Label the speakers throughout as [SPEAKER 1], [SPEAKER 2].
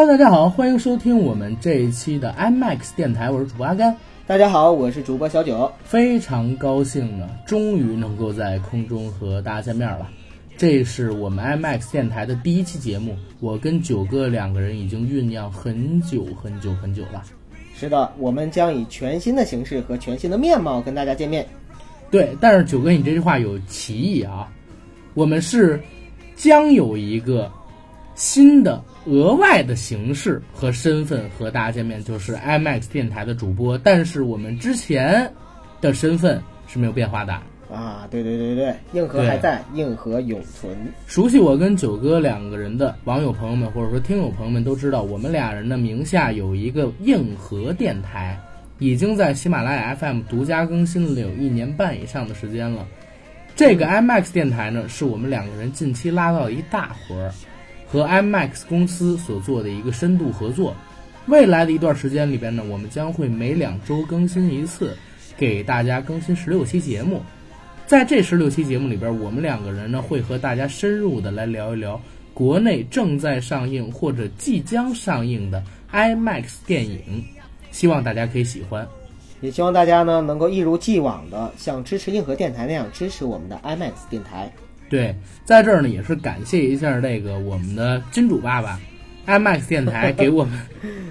[SPEAKER 1] Hello，大家好，欢迎收听我们这一期的 IMAX 电台，我是主播阿甘。
[SPEAKER 2] 大家好，我是主播小九，
[SPEAKER 1] 非常高兴呢，终于能够在空中和大家见面了。这是我们 IMAX 电台的第一期节目，我跟九哥两个人已经酝酿很久很久很久了。
[SPEAKER 2] 是的，我们将以全新的形式和全新的面貌跟大家见面。
[SPEAKER 1] 对，但是九哥，你这句话有歧义啊。我们是将有一个新的额外的形式和身份和大家见面，就是 IMAX 电台的主播。但是我们之前的身份是没有变化的。
[SPEAKER 2] 啊，对对对对，硬核还在，硬核永存。
[SPEAKER 1] 熟悉我跟九哥两个人的网友朋友们，或者说听友朋友们都知道，我们俩人的名下有一个硬核电台，已经在喜马拉雅 FM 独家更新了有一年半以上的时间了。这个 IMAX 电台呢，是我们两个人近期拉到一大活儿，和 IMAX 公司所做的一个深度合作。未来的一段时间里边呢，我们将会每两周更新一次，给大家更新十六期节目。在这十六期节目里边，我们两个人呢会和大家深入的来聊一聊国内正在上映或者即将上映的 IMAX 电影，希望大家可以喜欢。
[SPEAKER 2] 也希望大家呢能够一如既往的像支持硬核电台那样支持我们的 IMAX 电台。
[SPEAKER 1] 对，在这儿呢也是感谢一下那个我们的金主爸爸，IMAX 电台给我们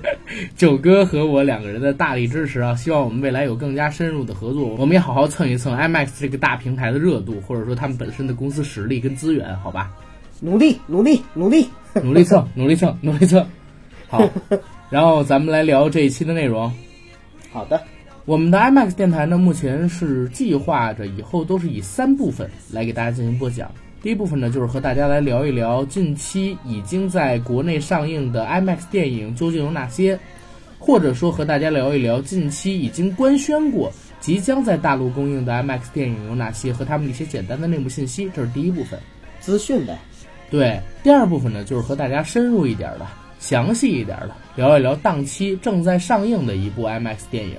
[SPEAKER 1] 九哥和我两个人的大力支持啊！希望我们未来有更加深入的合作，我们也好好蹭一蹭 IMAX 这个大平台的热度，或者说他们本身的公司实力跟资源，好吧？
[SPEAKER 2] 努力，努力，努力，
[SPEAKER 1] 努力蹭，努力蹭，努力蹭。好，然后咱们来聊这一期的内容。
[SPEAKER 2] 好的，
[SPEAKER 1] 我们的 IMAX 电台呢，目前是计划着以后都是以三部分来给大家进行播讲。第一部分呢，就是和大家来聊一聊近期已经在国内上映的 IMAX 电影究竟有哪些，或者说和大家聊一聊近期已经官宣过、即将在大陆公映的 IMAX 电影有哪些和他们的一些简单的内幕信息。这是第一部分。
[SPEAKER 2] 资讯呗。
[SPEAKER 1] 对，第二部分呢，就是和大家深入一点的、详细一点的聊一聊档期正在上映的一部 IMAX 电影。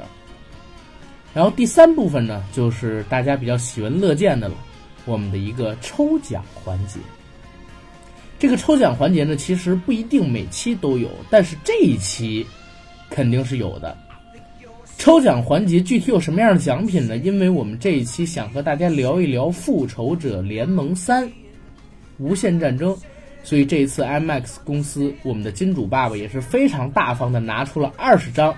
[SPEAKER 1] 然后第三部分呢，就是大家比较喜闻乐见的了，我们的一个抽奖环节。这个抽奖环节呢，其实不一定每期都有，但是这一期肯定是有的。抽奖环节具体有什么样的奖品呢？因为我们这一期想和大家聊一聊《复仇者联盟三》。无限战争，所以这一次 IMAX 公司，我们的金主爸爸也是非常大方的拿出了二十张，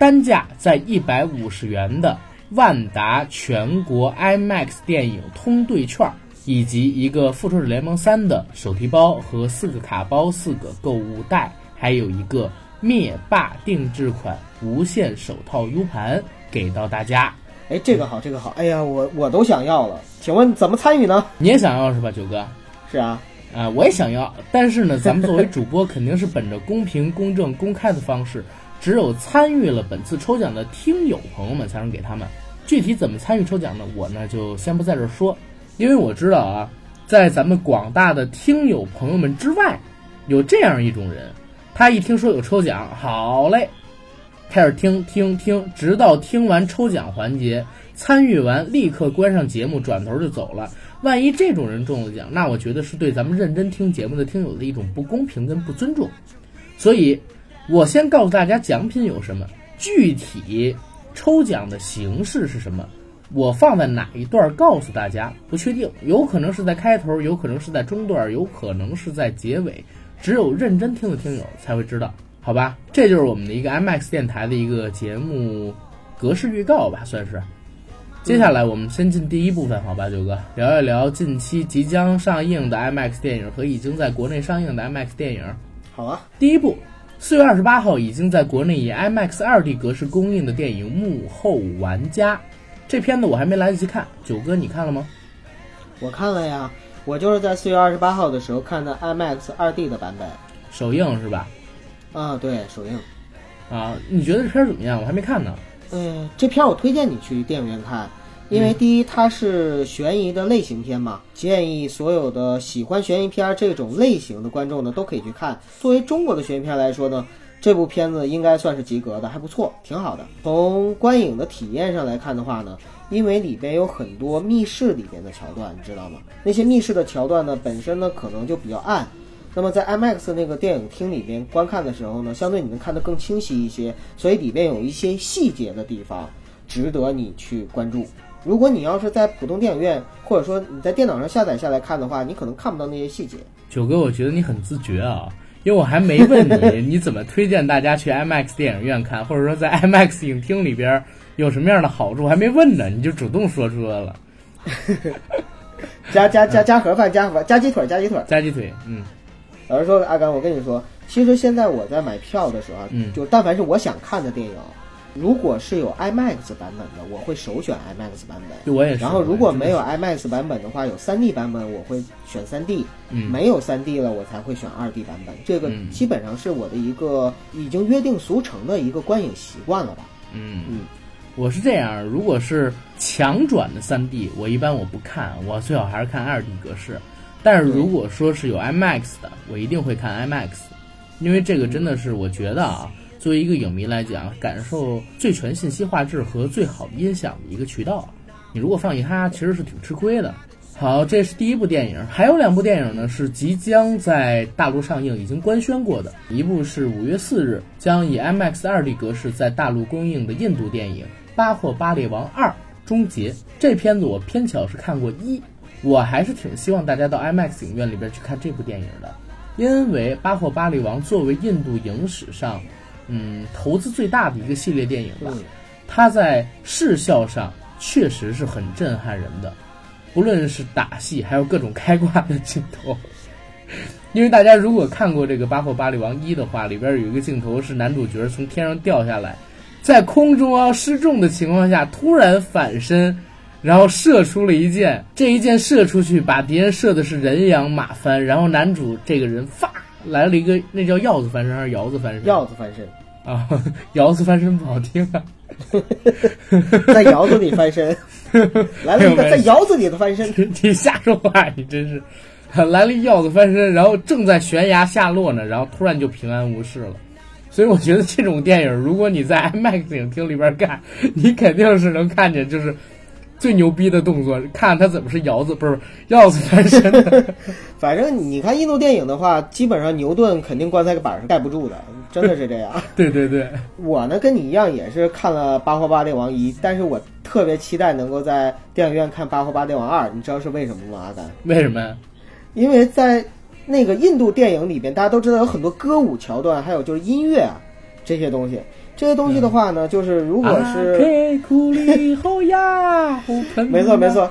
[SPEAKER 1] 单价在一百五十元的万达全国 IMAX 电影通兑券，以及一个复仇者联盟三的手提包和四个卡包、四个购物袋，还有一个灭霸定制款无线手套 U 盘给到大家。
[SPEAKER 2] 哎，这个好，这个好。哎呀，我我都想要了。请问怎么参与呢？
[SPEAKER 1] 你也想要是吧，九哥？
[SPEAKER 2] 是啊，
[SPEAKER 1] 啊，我也想要，但是呢，咱们作为主播，肯定是本着公平、公正、公开的方式，只有参与了本次抽奖的听友朋友们才能给他们。具体怎么参与抽奖呢？我呢就先不在这儿说，因为我知道啊，在咱们广大的听友朋友们之外，有这样一种人，他一听说有抽奖，好嘞，开始听听听，直到听完抽奖环节，参与完立刻关上节目，转头就走了。万一这种人中了奖，那我觉得是对咱们认真听节目的听友的一种不公平跟不尊重。所以，我先告诉大家奖品有什么，具体抽奖的形式是什么，我放在哪一段告诉大家，不确定，有可能是在开头，有可能是在中段，有可能是在结尾，只有认真听的听友才会知道，好吧？这就是我们的一个 MX 电台的一个节目格式预告吧，算是。接下来我们先进第一部分，好吧，九哥聊一聊近期即将上映的 IMAX 电影和已经在国内上映的 IMAX 电影。
[SPEAKER 2] 好啊，
[SPEAKER 1] 第一部，四月二十八号已经在国内以 IMAX 二 D 格式公映的电影《幕后玩家》。这片子我还没来得及看，九哥你看了吗？
[SPEAKER 2] 我看了呀，我就是在四月二十八号的时候看的 IMAX 二 D 的版本，
[SPEAKER 1] 首映是吧？
[SPEAKER 2] 啊，对，首映。
[SPEAKER 1] 啊，你觉得这片怎么样？我还没看呢。
[SPEAKER 2] 嗯，这片我推荐你去电影院看，因为第一它是悬疑的类型片嘛，建议所有的喜欢悬疑片这种类型的观众呢都可以去看。作为中国的悬疑片来说呢，这部片子应该算是及格的，还不错，挺好的。从观影的体验上来看的话呢，因为里边有很多密室里边的桥段，你知道吗？那些密室的桥段呢，本身呢可能就比较暗，那么在 IMAX 那个电影厅里边观看的时候呢，相对你能看得更清晰一些，所以里边有一些细节的地方值得你去关注。如果你要是在普通电影院，或者说你在电脑上下载下来看的话，你可能看不到那些细节。
[SPEAKER 1] 九哥，我觉得你很自觉啊，因为我还没问你 你怎么推荐大家去 IMAX 电影院看，或者说在 IMAX 影厅里边有什么样的好处，还没问呢，你就主动说出来了。
[SPEAKER 2] 加加加加盒饭，加盒饭，加鸡腿，加鸡腿。
[SPEAKER 1] 加鸡腿，嗯，
[SPEAKER 2] 老实说，阿甘，我跟你说，其实现在我在买票的时候啊，
[SPEAKER 1] 嗯
[SPEAKER 2] 就但凡是我想看的电影，如果是有 IMAX 版本的，我会首选 IMAX 版本。
[SPEAKER 1] 对我也是。
[SPEAKER 2] 然后如果没有 IMAX 版本的话，有 3D 版本，我会选 3D。
[SPEAKER 1] 嗯
[SPEAKER 2] 没有 3D 了，我才会选 2D 版本。这个
[SPEAKER 1] 嗯
[SPEAKER 2] 基本上是我的一个已经约定俗成的一个观影习惯了吧。
[SPEAKER 1] 嗯
[SPEAKER 2] 嗯，
[SPEAKER 1] 我是这样，如果是强转的3 D，我一般我不看，我最好还是看 2D 格式。但是如果说是有 IMAX 的，我一定会看 IMAX，因为这个真的是我觉得啊，作为一个影迷来讲，感受最全信息画质和最好的音响的一个渠道。你如果放一哈，其实是挺吃亏的。好，这是第一部电影，还有两部电影呢是即将在大陆上映，已经官宣过的。一部是五月四日将以 IMAX 2D 格式在大陆公映的印度电影《巴霍巴列王二：终结》。这片子我偏巧是看过一，我还是挺希望大家到 IMAX 影院里边去看这部电影的，因为《巴霍巴列王》作为印度影史上，嗯，投资最大的一个系列电影吧。
[SPEAKER 2] 嗯，
[SPEAKER 1] 它在视效上确实是很震撼人的，不论是打戏，还有各种开挂的镜头。因为大家如果看过这个《巴霍巴利王一》的话，里边有一个镜头是男主角从天上掉下来，在空中要失重的情况下突然反身，然后射出了一箭，这一箭射出去把敌人射的是人仰马翻，然后男主这个人发来了一个那叫鹞子翻身还是摇子翻身？
[SPEAKER 2] 鹞子翻身，
[SPEAKER 1] 啊，窑子翻身不好听啊。
[SPEAKER 2] 在窑子里翻身，来了一个在窑子里的翻身。
[SPEAKER 1] 你瞎说话，你真是来了一鹞子翻身，然后正在悬崖下落呢，然后突然就平安无事了。所以我觉得这种电影，如果你在 IMAX 影厅里边看，你肯定是能看见就是最牛逼的动作，看他怎么是摇子不是 鹞子翻身的。
[SPEAKER 2] 反正你看印度电影的话，基本上牛顿肯定棺材板是盖不住的，真的是这样。
[SPEAKER 1] 对对对，
[SPEAKER 2] 我呢跟你一样，也是看了《巴霍巴列王一》，但是我特别期待能够在电影院看《巴霍巴列王二》，你知道是为什么吗？阿甘？
[SPEAKER 1] 为什么呀？
[SPEAKER 2] 因为在那个印度电影里边，大家都知道有很多歌舞桥段，还有就是音乐啊这些东西。这些东西的话呢，就是如果是、没错没错，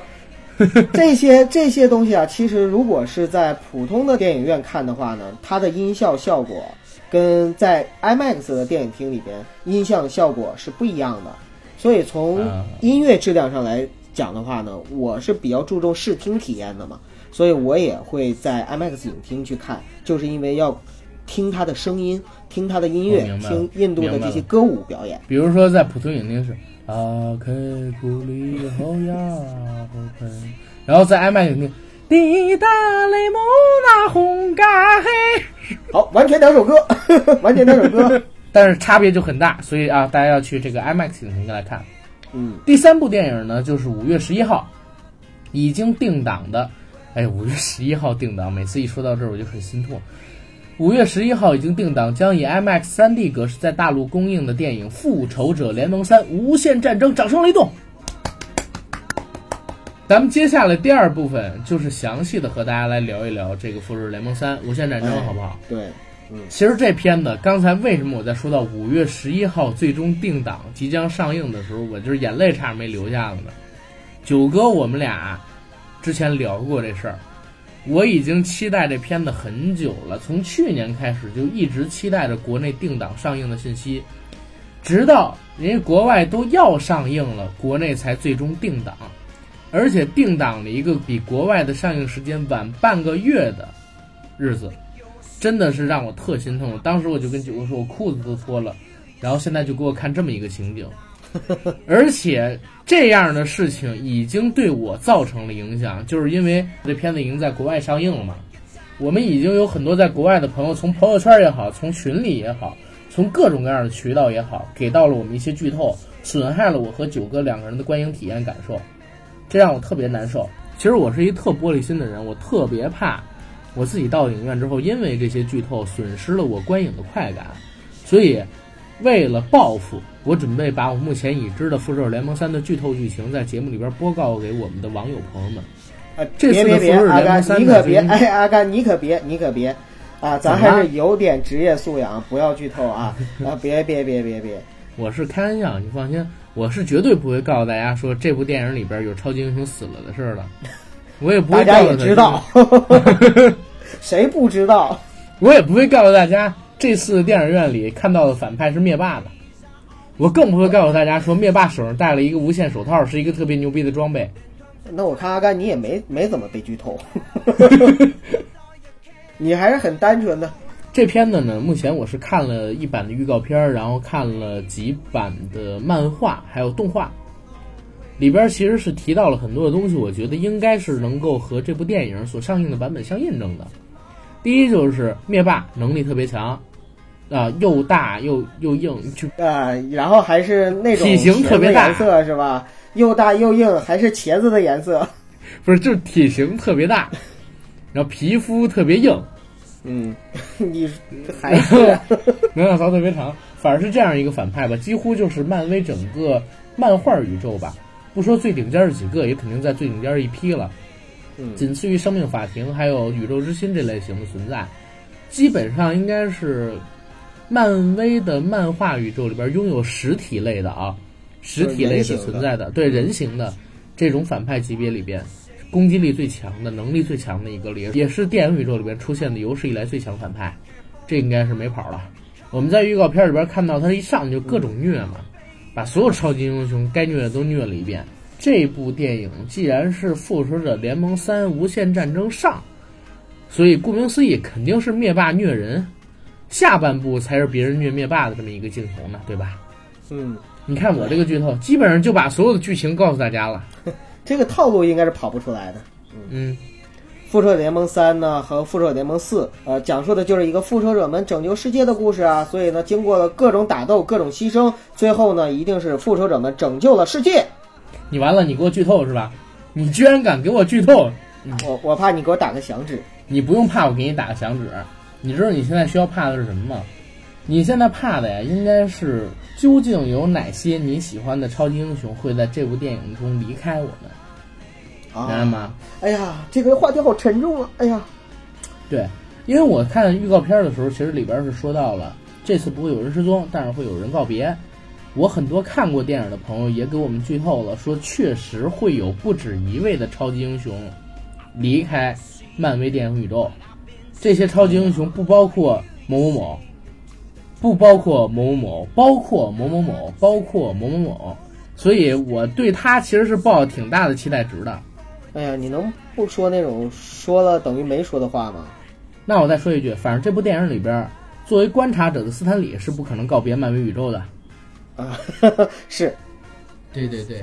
[SPEAKER 2] 这些这些东西啊，其实如果是在普通的电影院看的话呢，它的音效效果跟在 IMAX 的电影厅里边音效效果是不一样的。所以从
[SPEAKER 1] 啊
[SPEAKER 2] 音乐质量上来讲的话呢，我是比较注重视听体验的嘛，所以我也会在 IMAX 影厅去看，就是因为要听他的声音，听他的音乐听印度的这些歌舞表演。
[SPEAKER 1] 比如说在普通影厅是阿开库里后呀后喷，然后在 IMAX 影厅滴答雷姆那红嘎嘿，
[SPEAKER 2] 好，完全两首歌，完全两首歌。
[SPEAKER 1] 但是差别就很大，所以啊，大家要去这个 IMAX 影厅来看。
[SPEAKER 2] 嗯，
[SPEAKER 1] 第三部电影呢，就是五月十一号已经定档的，哎，五月十一号定档，每次一说到这儿我就很心痛。五月十一号已经定档，将以 IMAX 3D 格式在大陆公映的电影《复仇者联盟三：无限战争》，掌声雷动！咱们接下来第二部分就是详细的和大家来聊一聊这个《复仇者联盟三：无限战争》，
[SPEAKER 2] 哎
[SPEAKER 1] 好不好？
[SPEAKER 2] 对，
[SPEAKER 1] 其实这片子刚才为什么我在说到五月十一号最终定档即将上映的时候，我就是眼泪差点没流下来呢？九哥，我们俩之前聊过这事儿，我已经期待这片子很久了，从去年开始就一直期待着国内定档上映的信息，直到人家国外都要上映了，国内才最终定档，而且定档了一个比国外的上映时间晚半个月的日子。真的是让我特心痛。当时我就跟九哥说，我裤子都脱了，然后现在就给我看这么一个情景，而且这样的事情已经对我造成了影响，就是因为这片子已经在国外上映了嘛。我们已经有很多在国外的朋友，从朋友圈也好，从群里也好，从各种各样的渠道也好，给到了我们一些剧透，损害了我和九哥两个人的观影体验感受，这让我特别难受。其实我是一特玻璃心的人，我特别怕。我自己到影院之后，因为这些剧透损失了我观影的快感，所以为了报复，我准备把我目前已知的《复仇者联盟三》的剧透剧情在节目里边播告给我们的网友朋友们。
[SPEAKER 2] 啊，
[SPEAKER 1] 这次的复仇者联盟
[SPEAKER 2] 阿甘
[SPEAKER 1] 三
[SPEAKER 2] 你可别，
[SPEAKER 1] 就是
[SPEAKER 2] 哎，阿甘你可别，你可别，啊，咱还是有点职业素养，不要剧透啊，啊，别别别别别，
[SPEAKER 1] 我是开玩笑，你放心，我是绝对不会告诉大家说这部电影里边有超级英雄死了的事儿的，我也不
[SPEAKER 2] 大家
[SPEAKER 1] 会告诉大
[SPEAKER 2] 也知道，谁不知道？
[SPEAKER 1] 我也不会告诉大家这次电影院里看到的反派是灭霸的，我更不会告诉大家说灭霸手上戴了一个无限手套，是一个特别牛逼的装备。
[SPEAKER 2] 那我看阿甘你也没没怎么被剧透，你还是很单纯的。
[SPEAKER 1] 这片子呢，目前我是看了一版的预告片儿，然后看了几版的漫画，还有动画。里边其实是提到了很多的东西，我觉得应该是能够和这部电影所上映的版本相印证的。第一就是灭霸能力特别强，啊、又大又又硬，就
[SPEAKER 2] 啊，然后还是那种
[SPEAKER 1] 体型特别大
[SPEAKER 2] 颜色是吧？又大又硬，还是茄子的颜色。
[SPEAKER 1] 不是就是体型特别大，然后皮肤特别硬，
[SPEAKER 2] 嗯，你还是
[SPEAKER 1] 能量槽特别长，反而是这样一个反派吧，几乎就是漫威整个漫画宇宙吧，不说最顶尖儿几个，也肯定在最顶尖儿一批了。
[SPEAKER 2] 嗯
[SPEAKER 1] 仅次于生命法庭还有宇宙之心这类型的存在，基本上应该是漫威的漫画宇宙里边拥有实体类的啊，实体类的存在的，对人形的这种反派级别里边，攻击力最强的、能力最强的一个，也也是电影宇宙里边出现的有史以来最强反派，这应该是没跑了。我们在预告片里边看到他一上来就各种虐嘛，把所有超级英雄该虐的都虐了一遍。这部电影既然是《复仇者联盟三：无限战争上》，所以顾名思义肯定是灭霸虐人，下半部才是别人虐灭霸的这么一个镜头呢，对吧？
[SPEAKER 2] 嗯，
[SPEAKER 1] 你看我这个剧透，基本上就把所有的剧情告诉大家了。
[SPEAKER 2] 这个套路应该是跑不出来的。
[SPEAKER 1] 嗯，
[SPEAKER 2] 复仇者联盟三呢和复仇者联盟四，呃，讲述的就是一个复仇者们拯救世界的故事啊。所以呢，经过了各种打斗、各种牺牲，最后呢，一定是复仇者们拯救了世界。
[SPEAKER 1] 你完了，你给我剧透是吧？你居然敢给我剧透！
[SPEAKER 2] 我我怕你给我打个响指。
[SPEAKER 1] 你不用怕，我给你打个响指。你知道你现在需要怕的是什么吗？你现在怕的呀，应该是究竟有哪些你喜欢的超级英雄会在这部电影中离开我们，明白
[SPEAKER 2] 啊，
[SPEAKER 1] 吗？
[SPEAKER 2] 哎呀，这个话题好沉重啊！哎呀，
[SPEAKER 1] 对，因为我看预告片的时候，其实里边是说到了这次不会有人失踪，但是会有人告别。我很多看过电影的朋友也给我们剧透了，说确实会有不止一位的超级英雄离开漫威电影宇宙。这些超级英雄不包括某某某，不包括某某某，包括某某某，包括某某某。所以我对他其实是抱挺大的期待值的。
[SPEAKER 2] 哎呀，你能不说那种说了等于没说的话吗？
[SPEAKER 1] 那我再说一句，反正这部电影里边，作为观察者的斯坦李是不可能告别漫威宇宙的。
[SPEAKER 2] 啊，是，
[SPEAKER 1] 对对对，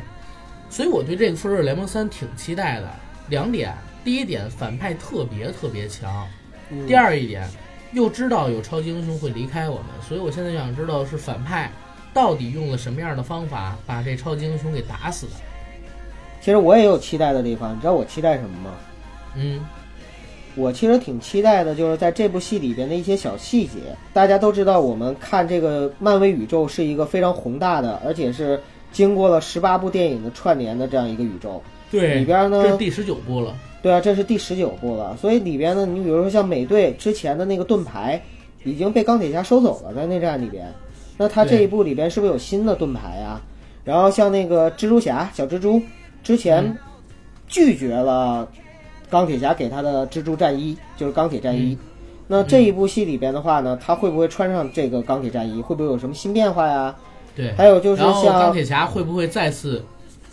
[SPEAKER 1] 所以我对这个《复仇者联盟三》挺期待的。两点，第一点，反派特别特别强；
[SPEAKER 2] 嗯
[SPEAKER 1] 第二一点，又知道有超级英雄会离开我们，所以我现在想知道是反派到底用了什么样的方法把这超级英雄给打死的。
[SPEAKER 2] 其实我也有期待的地方，你知道我期待什么吗？
[SPEAKER 1] 嗯，
[SPEAKER 2] 我其实挺期待的，就是在这部戏里边的一些小细节。大家都知道，我们看这个漫威宇宙是一个非常宏大的，而且是经过了十八部电影的串联的这样一个宇宙。
[SPEAKER 1] 对
[SPEAKER 2] 里边呢
[SPEAKER 1] 这是第十九部了。
[SPEAKER 2] 对啊，这是第十九部了，所以里边呢，你比如说像美队之前的那个盾牌已经被钢铁侠收走了，在内战里边，那他这一部里边是不是有新的盾牌啊？然后像那个蜘蛛侠小蜘蛛之前
[SPEAKER 1] 嗯
[SPEAKER 2] 拒绝了钢铁侠给他的蜘蛛战衣，就是钢铁战衣。
[SPEAKER 1] 嗯
[SPEAKER 2] 那这一部戏里边的话呢，他会不会穿上这个钢铁战衣？会不会有什么新变化呀？
[SPEAKER 1] 对，
[SPEAKER 2] 还有就是
[SPEAKER 1] 像钢铁侠会不会再次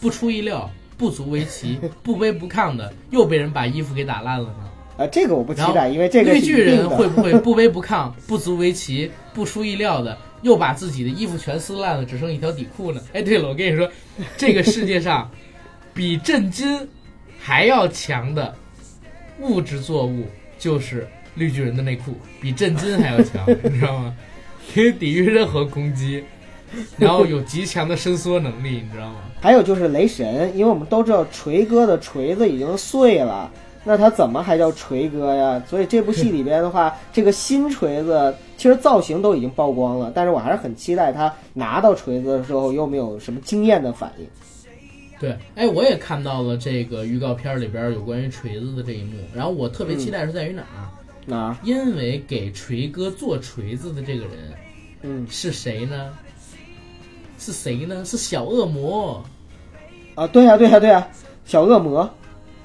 [SPEAKER 1] 不出意料、不足为奇、不卑不亢的又被人把衣服给打烂了呢？
[SPEAKER 2] 啊，这个我不期待，因为这个
[SPEAKER 1] 绿巨人会不会不卑不亢、不足为奇、不出意料的又把自己的衣服全撕烂了，只剩一条底裤呢？哎，对了，我跟你说，这个世界上 比震惊还要强的物质作物就是绿巨人的内裤，比震惊还要强，你知道吗？可以抵御任何攻击，然后有极强的伸缩能力，你知道吗？
[SPEAKER 2] 还有就是雷神，因为我们都知道锤哥的锤子已经碎了，那他怎么还叫锤哥呀？所以这部戏里边的话，这个新锤子其实造型都已经曝光了，但是我还是很期待他拿到锤子的时候有没有什么惊艳的反应。
[SPEAKER 1] 对，哎，我也看到了这个预告片里边有关于锤子的这一幕，然后我特别期待是在于哪儿？
[SPEAKER 2] 哪儿？
[SPEAKER 1] 因为给锤哥做锤子的这个人
[SPEAKER 2] 嗯
[SPEAKER 1] 是谁呢？是谁呢？是小恶魔，
[SPEAKER 2] 啊，对呀、对呀、对呀、小恶魔，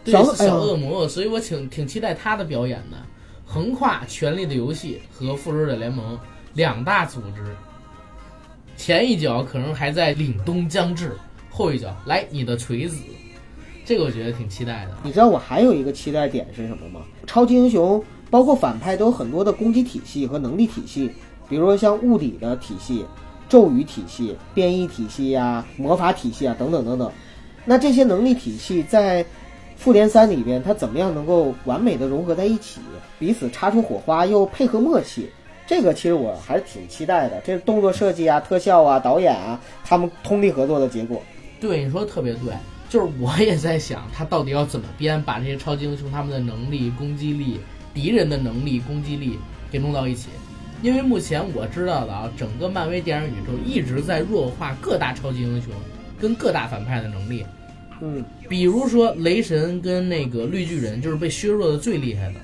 [SPEAKER 1] 对，
[SPEAKER 2] 小
[SPEAKER 1] 是小恶魔，所以我挺挺期待他的表演的。横跨《权力的游戏》和《复仇者联盟》两大组织，前一脚可能还在凛冬将至，后一脚来你的锤子，这个我觉得挺期待的。
[SPEAKER 2] 你知道我还有一个期待点是什么吗？超级英雄包括反派都有很多的攻击体系和能力体系，比如说像物理的体系、咒语体系、变异体系呀、魔法体系啊等等等等。那这些能力体系在复联三里边，它怎么样能够完美的融合在一起，彼此擦出火花又配合默契？这个其实我还是挺期待的，这是动作设计啊、特效啊、导演啊，他们通力合作的结果。
[SPEAKER 1] 对，你说的特别对，就是我也在想，他到底要怎么编，把这些超级英雄他们的能力、攻击力、敌人的能力、攻击力给弄到一起。因为目前我知道的啊，整个漫威电影宇宙一直在弱化各大超级英雄跟各大反派的能力。
[SPEAKER 2] 嗯，
[SPEAKER 1] 比如说雷神跟那个绿巨人，就是被削弱的最厉害的。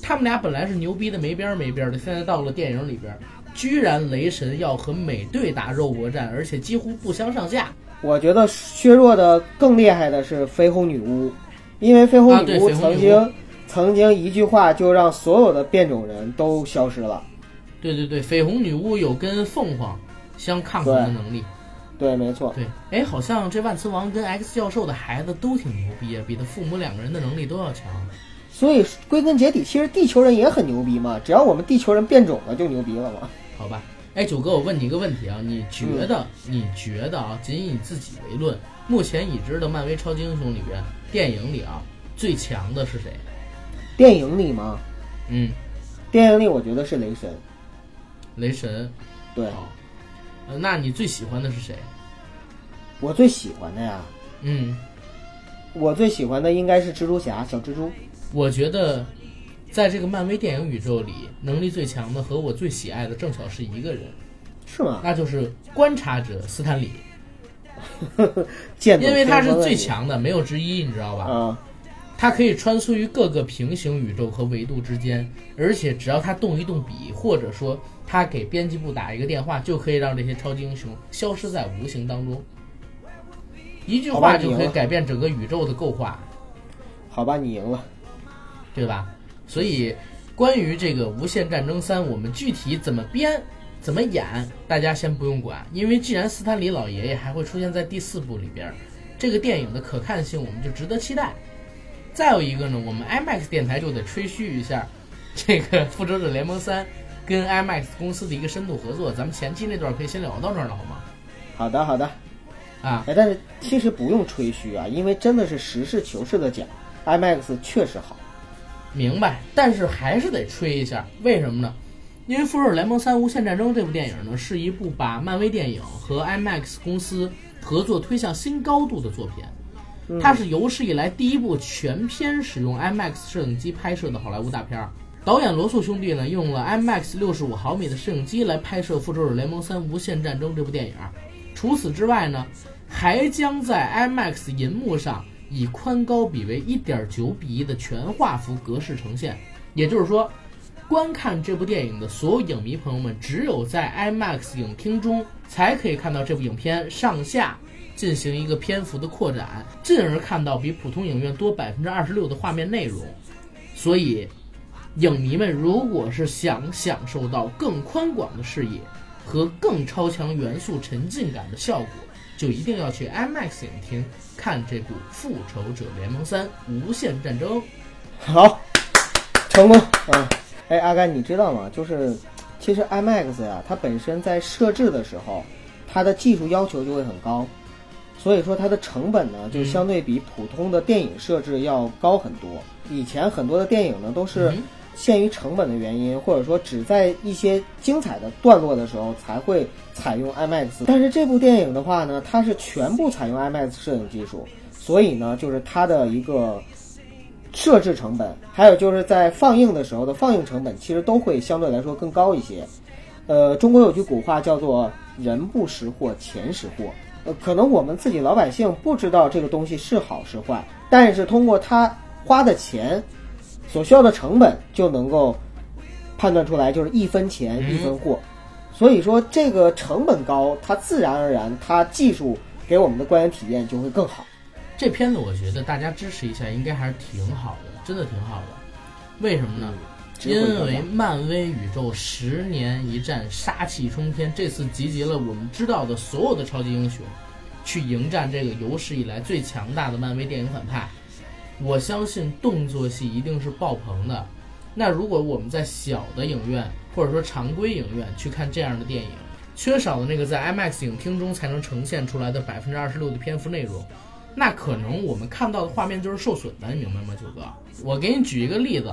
[SPEAKER 1] 他们俩本来是牛逼的没边儿没边儿的，现在到了电影里边，居然雷神要和美队打肉搏战，而且几乎不相上下。
[SPEAKER 2] 我觉得削弱的更厉害的是绯红女巫，因为绯红女巫曾经、曾经一句话就让所有的变种人都消失了。
[SPEAKER 1] 对对对，绯红女巫有跟凤凰相抗衡的能力。
[SPEAKER 2] 对，没错。
[SPEAKER 1] 对，哎，好像这万磁王跟 X 教授的孩子都挺牛逼啊，比他父母两个人的能力都要强。
[SPEAKER 2] 所以归根结底，其实地球人也很牛逼嘛，只要我们地球人变种了就牛逼了嘛。
[SPEAKER 1] 好吧，哎，九哥，我问你一个问题啊，你觉得、你觉得啊，仅以你自己为论，目前已知的漫威超级英雄里边，电影里啊最强的是谁？
[SPEAKER 2] 电影里吗，
[SPEAKER 1] 嗯，
[SPEAKER 2] 电影里我觉得是雷神。
[SPEAKER 1] 雷神。
[SPEAKER 2] 对，
[SPEAKER 1] 呃，那你最喜欢的是谁？
[SPEAKER 2] 我最喜欢的呀，
[SPEAKER 1] 嗯，
[SPEAKER 2] 我最喜欢的应该是蜘蛛侠，小蜘蛛。
[SPEAKER 1] 我觉得，在这个漫威电影宇宙里，能力最强的和我最喜爱的正巧是一个人，
[SPEAKER 2] 是吗？
[SPEAKER 1] 那就是观察者斯坦李，因为他是最强的，没有之一，你知道吧？
[SPEAKER 2] 啊！
[SPEAKER 1] 他可以穿梭于各个平行宇宙和维度之间，而且只要他动一动笔，或者说他给编辑部打一个电话，就可以让这些超级英雄消失在无形当中。一句话就可以改变整个宇宙的构化。
[SPEAKER 2] 好吧，你赢了。
[SPEAKER 1] 对吧？所以关于这个《无限战争三》，我们具体怎么编、怎么演，大家先不用管，因为既然斯坦李老爷爷还会出现在第四部里边，这个电影的可看性我们就值得期待。再有一个呢，我们 IMAX 电台就得吹嘘一下这个《复仇者联盟三》跟 IMAX 公司的一个深度合作，咱们前期那段可以先聊到这儿了，好吗？
[SPEAKER 2] 好的，好的。
[SPEAKER 1] 啊，
[SPEAKER 2] 哎，但是其实不用吹嘘啊，因为真的是实事求是的讲，IMAX 确实好。
[SPEAKER 1] 明白，但是还是得吹一下，为什么呢？因为《复仇者联盟三：无限战争》这部电影呢，是一部把漫威电影和 IMAX 公司合作推向新高度的作品。它是有史以来第一部全片使用 IMAX 摄影机拍摄的好莱坞大片儿。导演罗素兄弟呢，用了 IMAX 六十五毫米的摄影机来拍摄《复仇者联盟三：无限战争》这部电影。除此之外呢，还将在 IMAX 银幕上以宽高比为1.9比1的全画幅格式呈现。也就是说，观看这部电影的所有影迷朋友们，只有在 IMAX 影厅中才可以看到这部影片上下进行一个篇幅的扩展，进而看到比普通影院多百分之二十六的画面内容。所以，影迷们如果是想享受到更宽广的视野和更超强元素沉浸感的效果，就一定要去 IMAX 影厅看这部《复仇者联盟三：无限战争》。
[SPEAKER 2] 好，成功。嗯，哎，阿甘，你知道吗？就是其实 IMAX 呀，它本身在设置的时候，它的技术要求就会很高，所以说它的成本呢，就相对比普通的电影设置要高很多。以前很多的电影呢，都是
[SPEAKER 1] 嗯
[SPEAKER 2] 限于成本的原因，或者说只在一些精彩的段落的时候才会采用 IMAX。但是这部电影的话呢，它是全部采用 IMAX 摄影技术，所以呢，就是它的一个设置成本，还有就是在放映的时候的放映成本，其实都会相对来说更高一些。呃，中国有句古话叫做“人不识货，钱识货”。呃，可能我们自己老百姓不知道这个东西是好是坏，但是通过他花的钱，所需要的成本，就能够判断出来，就是一分钱一分货。所以说，这个成本高，它自然而然，它技术给我们的观影体验就会更好。
[SPEAKER 1] 这片子我觉得大家支持一下，应该还是挺好的，真的挺好的。为什么呢？因为漫威宇宙十年一战，杀气冲天，这次集结了我们知道的所有的超级英雄，去迎战这个有史以来最强大的漫威电影反派。我相信动作戏一定是爆棚的。那如果我们在小的影院或者说常规影院去看这样的电影，缺少的那个在 IMAX 影厅中才能呈现出来的百分之二十六的篇幅内容，那可能我们看到的画面就是受损的，你明白吗，九哥？我给你举一个例子。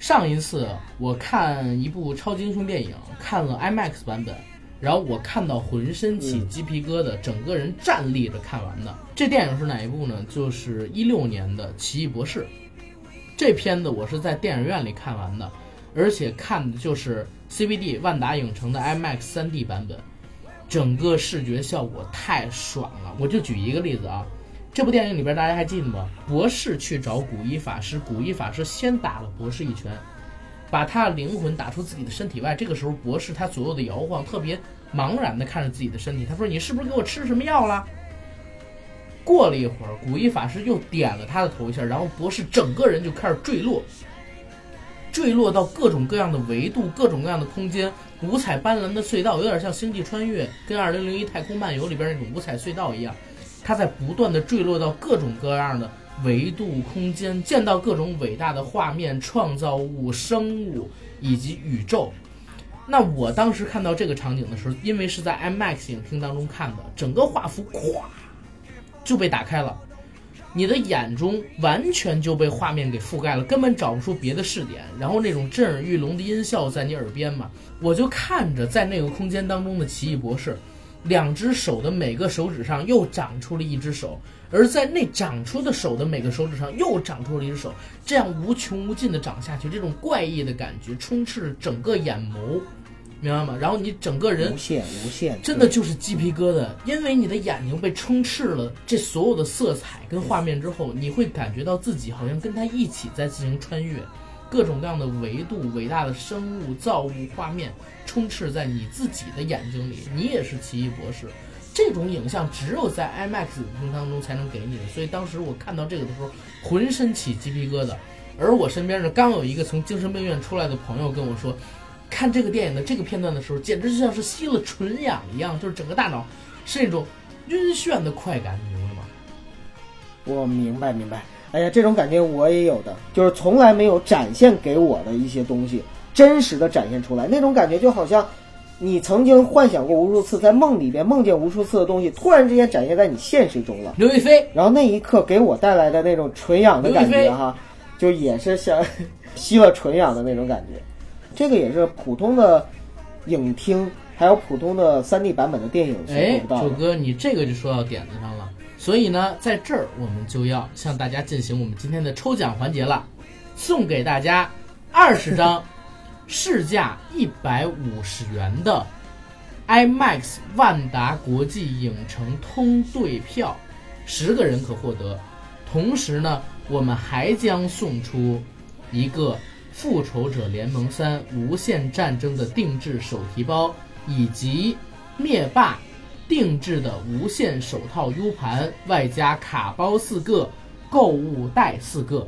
[SPEAKER 1] 上一次我看一部超级英雄电影，看了 IMAX 版本，然后我看到浑身起鸡皮疙瘩，整个人站立着看完的。这电影是哪一部呢？就是一六年的《奇异博士》。这片子我是在电影院里看完的，而且看的就是 CBD 万达影城的 IMAX 3D 版本，整个视觉效果太爽了。我就举一个例子啊。这部电影里边，大家还记得吗？博士去找古一法师，古一法师先打了博士一拳，把他的灵魂打出自己的身体外。这个时候，博士他左右的摇晃，特别茫然的看着自己的身体。他说：“你是不是给我吃什么药了？”过了一会儿，古一法师又点了他的头一下，然后博士整个人就开始坠落，坠落到各种各样的维度、各种各样的空间，五彩斑斓的隧道，有点像《星际穿越》跟《二零零一太空漫游》里边那种五彩隧道一样。他在不断的坠落到各种各样的维度空间，见到各种伟大的画面、创造物、生物以及宇宙。那我当时看到这个场景的时候，因为是在 IMAX 影厅当中看的，整个画幅咵就被打开了，你的眼中完全就被画面给覆盖了，根本找不出别的视点。然后那种震耳欲聋的音效在你耳边嘛，我就看着在那个空间当中的奇异博士。两只手的每个手指上又长出了一只手，而在那长出的手的每个手指上又长出了一只手，这样无穷无尽的长下去，这种怪异的感觉充斥着整个眼眸，明白吗？然后你整个人
[SPEAKER 2] 无限无限，
[SPEAKER 1] 真的就是鸡皮疙瘩，因为你的眼睛被充斥了这所有的色彩跟画面之后，你会感觉到自己好像跟他一起在进行穿越。各种各样的维度、伟大的生物、造物、画面充斥在你自己的眼睛里，你也是奇异博士。这种影像只有在 IMAX 影厅当中才能给你的，所以当时我看到这个的时候，浑身起鸡皮疙瘩。而我身边呢，刚有一个从精神病院出来的朋友跟我说，看这个电影的这个片段的时候，简直就像是吸了纯氧一样，就是整个大脑是那种晕眩的快感，你明白吗？
[SPEAKER 2] 我明白，明白。哎呀，这种感觉我也有的，就是从来没有展现给我的一些东西，真实的展现出来，那种感觉就好像你曾经幻想过无数次，在梦里边梦见无数次的东西，突然之间展现在你现实中了。
[SPEAKER 1] 刘亦菲，
[SPEAKER 2] 然后那一刻给我带来的那种纯氧的感觉哈，就也是像 吸了纯氧的那种感觉。这个也是普通的影厅还有普通的 3D 版本的电影做不到。
[SPEAKER 1] 九哥，你这个就说到点子上了。所以呢，在这儿我们就要向大家进行我们今天的抽奖环节了，送给大家二十张市价一百五十元的 IMAX 万达国际影城通兑票，十个人可获得。同时呢，我们还将送出一个《复仇者联盟三：无限战争》的定制手提包，以及灭霸。定制的无线手套 U 盘，外加卡包四个，购物袋四个。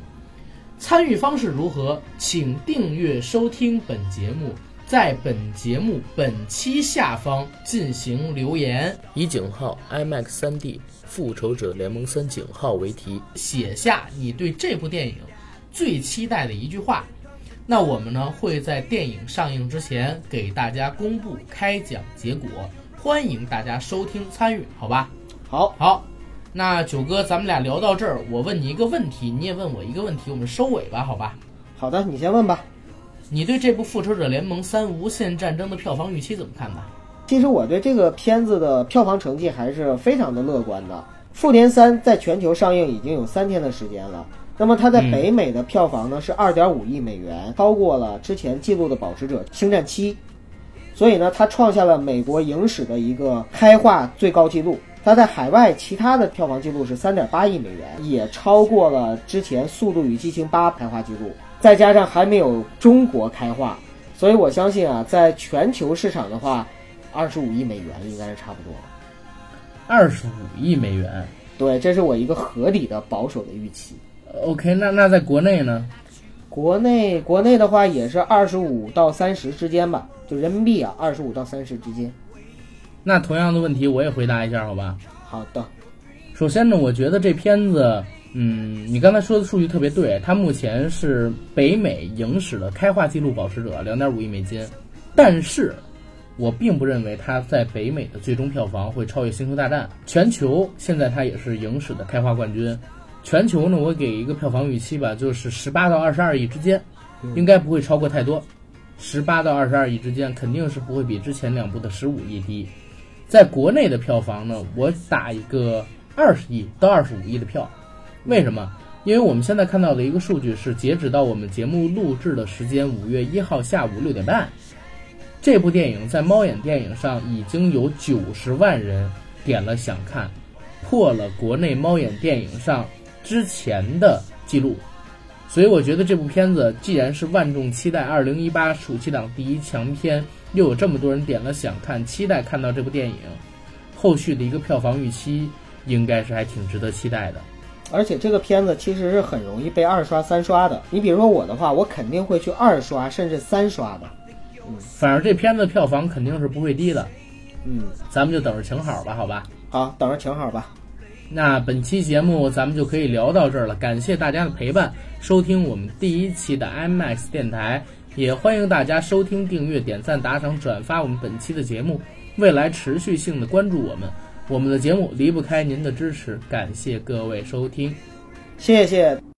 [SPEAKER 1] 参与方式如何？请订阅收听本节目，在本节目本期下方进行留言，以井号 IMAX 3D 复仇者联盟三井号为题，写下你对这部电影最期待的一句话。那我们呢会在电影上映之前给大家公布开奖结果。欢迎大家收听参与，好吧？
[SPEAKER 2] 好，
[SPEAKER 1] 好，那九哥，咱们俩聊到这儿，我问你一个问题，你也问我一个问题，我们收尾吧，好吧？
[SPEAKER 2] 好的，你先问吧。
[SPEAKER 1] 你对这部《复仇者联盟三：无限战争》的票房预期怎么看呢？
[SPEAKER 2] 其实我对这个片子的票房成绩还是非常的乐观的。《复联三》在全球上映已经有三天的时间了，那么它在北美的票房呢是二点五亿美元，超过了之前记录的保持者《星战七》，所以呢，它创下了美国影史的一个开画最高纪录。它在海外其他的票房记录是三点八亿美元，也超过了之前《速度与激情八》开画记录。再加上还没有中国开画，所以我相信啊，在全球市场的话，二十五亿美元应该是差不多。
[SPEAKER 1] 二十五亿美元，
[SPEAKER 2] 对，这是我一个合理的保守的预期。
[SPEAKER 1] OK，那那在国内呢？
[SPEAKER 2] 国内国内的话也是二十五到三十之间吧，就人民币啊，二十五到三十之间。
[SPEAKER 1] 那同样的问题我也回答一下，好吧？
[SPEAKER 2] 好的，
[SPEAKER 1] 首先呢，我觉得这片子，嗯，你刚才说的数据特别对，它目前是北美影史的开画纪录保持者，两点五亿美金。但是，我并不认为它在北美的最终票房会超越《星球大战》。全球现在它也是影史的开画冠军。全球呢，我给一个票房预期吧，就是十八到二十二亿之间，应该不会超过太多。十八到二十二亿之间，肯定是不会比之前两部的十五亿低。在国内的票房呢，我打一个二十亿到二十五亿的票。为什么？因为我们现在看到的一个数据是，截止到我们节目录制的时间，五月一号下午六点半，这部电影在猫眼电影上已经有九十万人点了想看，破了国内猫眼电影上之前的记录。所以我觉得这部片子既然是万众期待二零一八暑期档第一强片，又有这么多人点了想看，期待看到这部电影，后续的一个票房预期应该是还挺值得期待的。
[SPEAKER 2] 而且这个片子其实是很容易被二刷、三刷的。你比如说我的话，我肯定会去二刷甚至三刷的。
[SPEAKER 1] 嗯反正这片子票房肯定是不会低的，
[SPEAKER 2] 嗯，
[SPEAKER 1] 咱们就等着请好吧，好吧？
[SPEAKER 2] 好，等着请好吧。
[SPEAKER 1] 那本期节目咱们就可以聊到这儿了，感谢大家的陪伴，收听我们第一期的 IMAX 电台，也欢迎大家收听、订阅、点赞、打赏、转发我们本期的节目，未来持续性的关注我们，我们的节目离不开您的支持，感谢各位收听。
[SPEAKER 2] 谢谢。